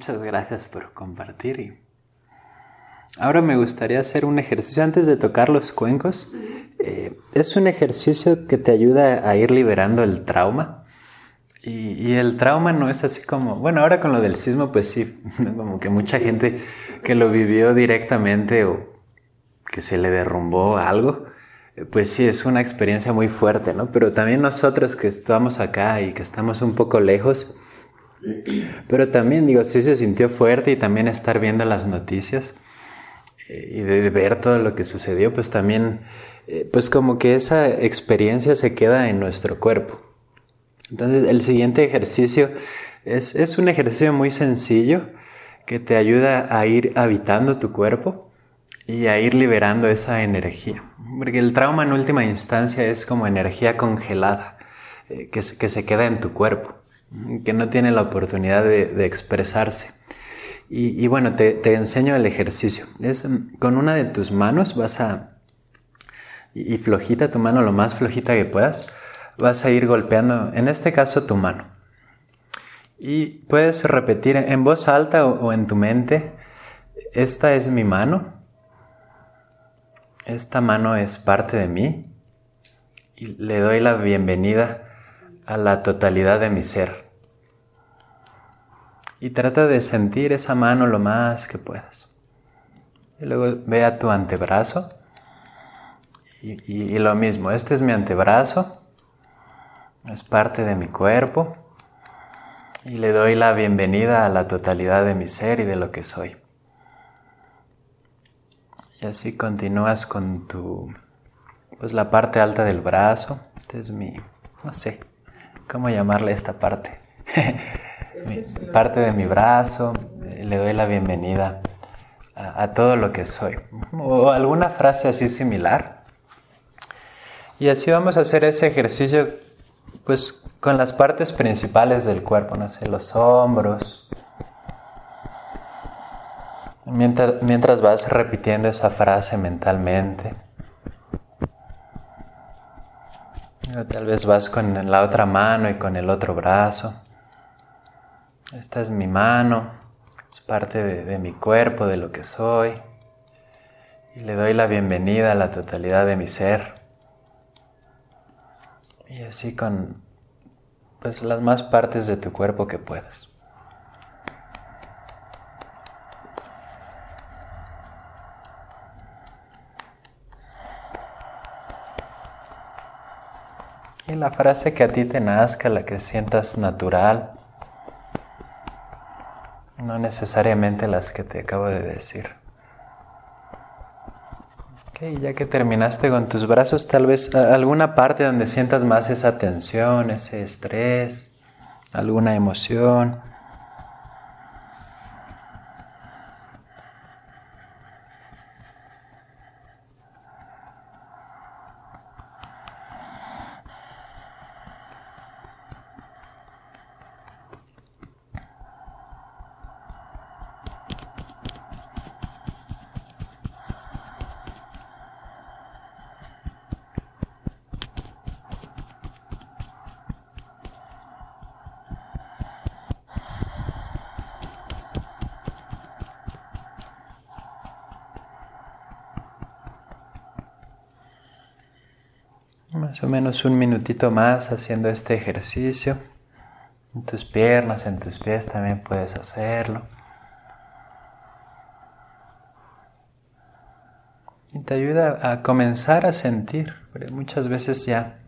Muchas gracias por compartir. ahora me gustaría hacer un ejercicio antes de tocar los cuencos. Eh, es un ejercicio que te ayuda a ir liberando el trauma. Y, el trauma no es así como, bueno, ahora con lo del sismo, pues sí, como que mucha gente que lo vivió directamente o que se le derrumbó algo, eh, pues sí, es una experiencia muy fuerte, ¿no? Pero también nosotros que estamos acá y que estamos un poco lejos, pero también digo, sí se sintió fuerte y también estar viendo las noticias eh, y de ver todo lo que sucedió, pues también, eh, pues como que esa experiencia se queda en nuestro cuerpo. Entonces el siguiente ejercicio es, es un ejercicio muy sencillo que te ayuda a ir habitando tu cuerpo y a ir liberando esa energía. Porque el trauma en última instancia es como energía congelada eh, que, que, se queda en tu cuerpo, que no tiene la oportunidad de, expresarse. Y, bueno, te, enseño el ejercicio. Es con una de tus manos vas a... Y, flojita tu mano, lo más flojita que puedas, vas a ir golpeando, en este caso, tu mano. Y puedes repetir en voz alta o en tu mente, esta es mi mano esta mano es parte de mí y le doy la bienvenida a la totalidad de mi ser. Y trata de sentir esa mano lo más que puedas. Y luego ve a tu antebrazo. Y, lo mismo, este es mi antebrazo. Es parte de mi cuerpo. Y le doy la bienvenida a la totalidad de mi ser y de lo que soy. Y así continúas con tu, pues la parte alta del brazo. Este es mi, no sé, ¿cómo llamarle esta parte? parte de mi brazo. Eh, le doy la bienvenida a, a todo lo que soy. O alguna frase así similar. Y así vamos a hacer ese ejercicio, pues con las partes principales del cuerpo, no sé, los hombros, Mientras, vas repitiendo esa frase mentalmente, tal vez vas con la otra mano y con el otro brazo. Esta es mi mano, es parte de, mi cuerpo, de lo que soy. Y le doy la bienvenida a la totalidad de mi ser. Y así con pues las más partes de tu cuerpo que puedas. Y la frase que a ti te nazca, la que sientas natural, no necesariamente las que te acabo de decir. Ok, ya que terminaste con tus brazos, tal vez alguna parte donde sientas más esa tensión, ese estrés, alguna emoción. Más o menos un minutito más haciendo este ejercicio. En tus piernas, en tus pies también puedes hacerlo. Y te ayuda a comenzar a sentir, porque muchas veces ya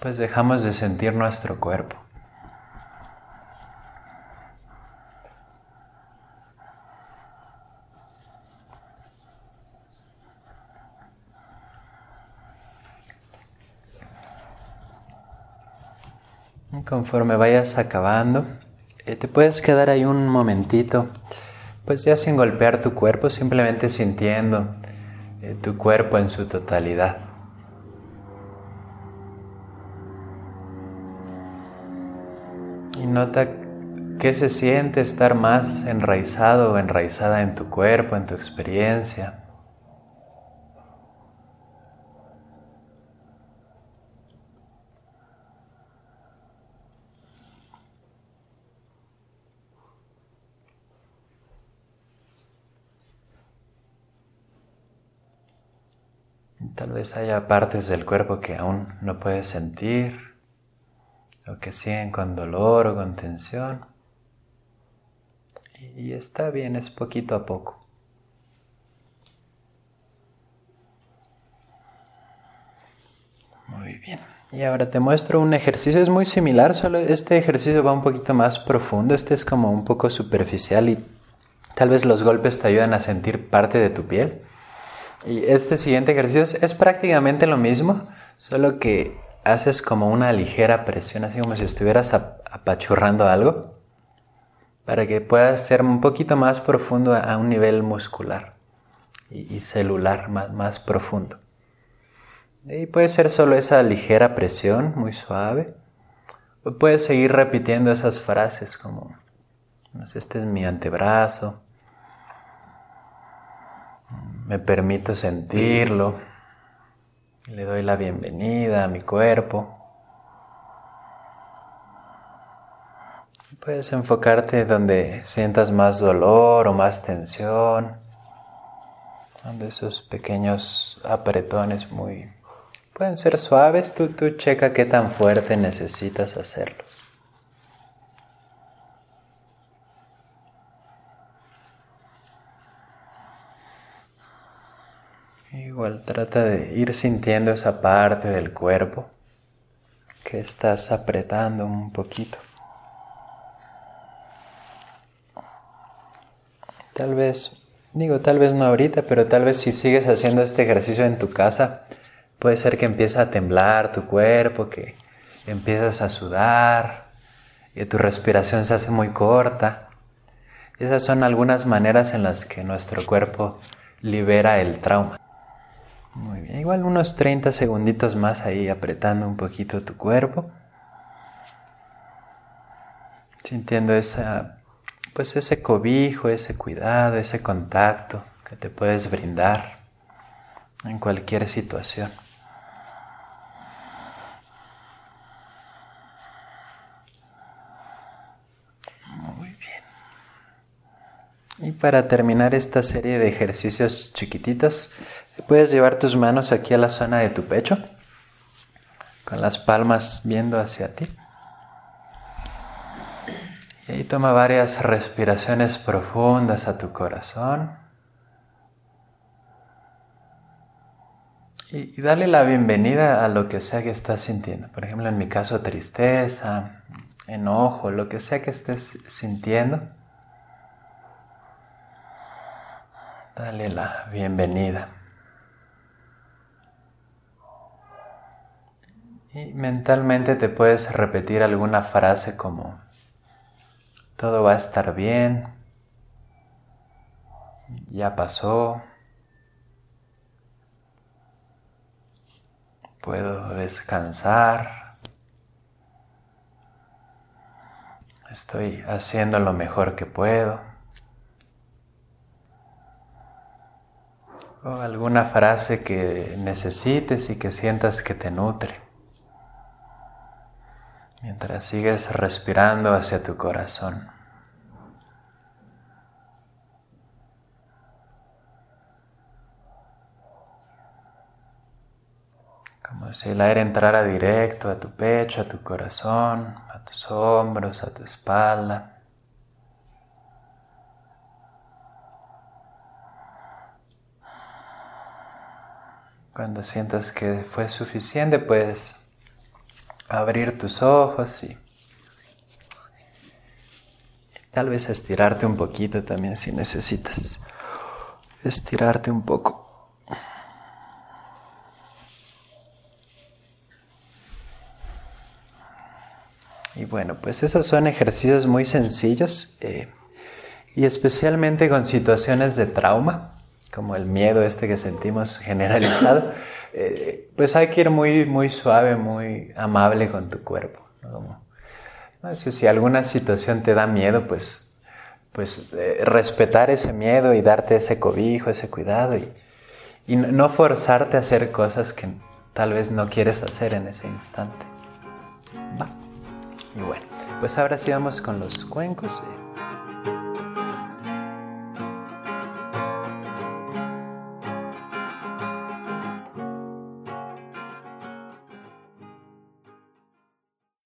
pues dejamos de sentir nuestro cuerpo. Conforme vayas acabando, eh, te puedes quedar ahí un momentito, pues ya sin golpear tu cuerpo, simplemente sintiendo eh, tu cuerpo en su totalidad. Y nota qué se siente estar más enraizado o enraizada en tu cuerpo, en tu experiencia. Tal vez haya partes del cuerpo que aún no puedes sentir o que siguen con dolor o con tensión. Y, está bien, es poquito a poco. Muy bien. Y ahora te muestro un ejercicio, es muy similar, solo este ejercicio va un poquito más profundo, este es como un poco superficial y tal vez los golpes te ayudan a sentir parte de tu piel. Y este siguiente ejercicio es, prácticamente lo mismo, solo que haces como una ligera presión, así como si estuvieras apachurrando algo, para que pueda ser un poquito más profundo a, un nivel muscular y, celular más, más profundo. Y puede ser solo esa ligera presión, muy suave. O puedes seguir repitiendo esas frases como, no sé, este es mi antebrazo, me permito sentirlo, le doy la bienvenida a mi cuerpo. Puedes enfocarte donde sientas más dolor o más tensión, donde esos pequeños apretones muy pueden ser suaves, tú, tú checa qué tan fuerte necesitas hacerlos. Igual trata de ir sintiendo esa parte del cuerpo que estás apretando un poquito. Tal vez, digo tal vez no ahorita, pero tal vez si sigues haciendo este ejercicio en tu casa, puede ser que empiece a temblar tu cuerpo, que empiezas a sudar, y tu respiración se hace muy corta. esas son algunas maneras en las que nuestro cuerpo libera el trauma. Muy bien, igual unos 30 segunditos más ahí apretando un poquito tu cuerpo. Sintiendo esa, pues ese cobijo, ese cuidado, ese contacto que te puedes brindar en cualquier situación. Muy bien. Y para terminar esta serie de ejercicios chiquititos, Puedes llevar tus manos aquí a la zona de tu pecho, con las palmas viendo hacia ti. Y ahí toma varias respiraciones profundas a tu corazón. Y, dale la bienvenida a lo que sea que estás sintiendo. Por ejemplo, en mi caso, tristeza, enojo, lo que sea que estés sintiendo. Dale la bienvenida. Y mentalmente te puedes repetir alguna frase como, todo va a estar bien, ya pasó, puedo descansar, estoy haciendo lo mejor que puedo. O alguna frase que necesites y que sientas que te nutre. Mientras sigues respirando hacia tu corazón. Como si el aire entrara directo a tu pecho, a tu corazón, a tus hombros, a tu espalda. Cuando sientas que fue suficiente, puedes abrir tus ojos y tal vez estirarte un poquito también si necesitas. Estirarte un poco. Y bueno, pues esos son ejercicios muy sencillos eh, y especialmente con situaciones de trauma, como el miedo este que sentimos generalizado. Eh, pues hay que ir muy, muy suave, muy amable con tu cuerpo. ¿no? si alguna situación te da miedo, pues, pues eh, respetar ese miedo y darte ese cobijo, ese cuidado y, y, no forzarte a hacer cosas que tal vez no quieres hacer en ese instante. Va. Y bueno, pues ahora sí vamos con los cuencos.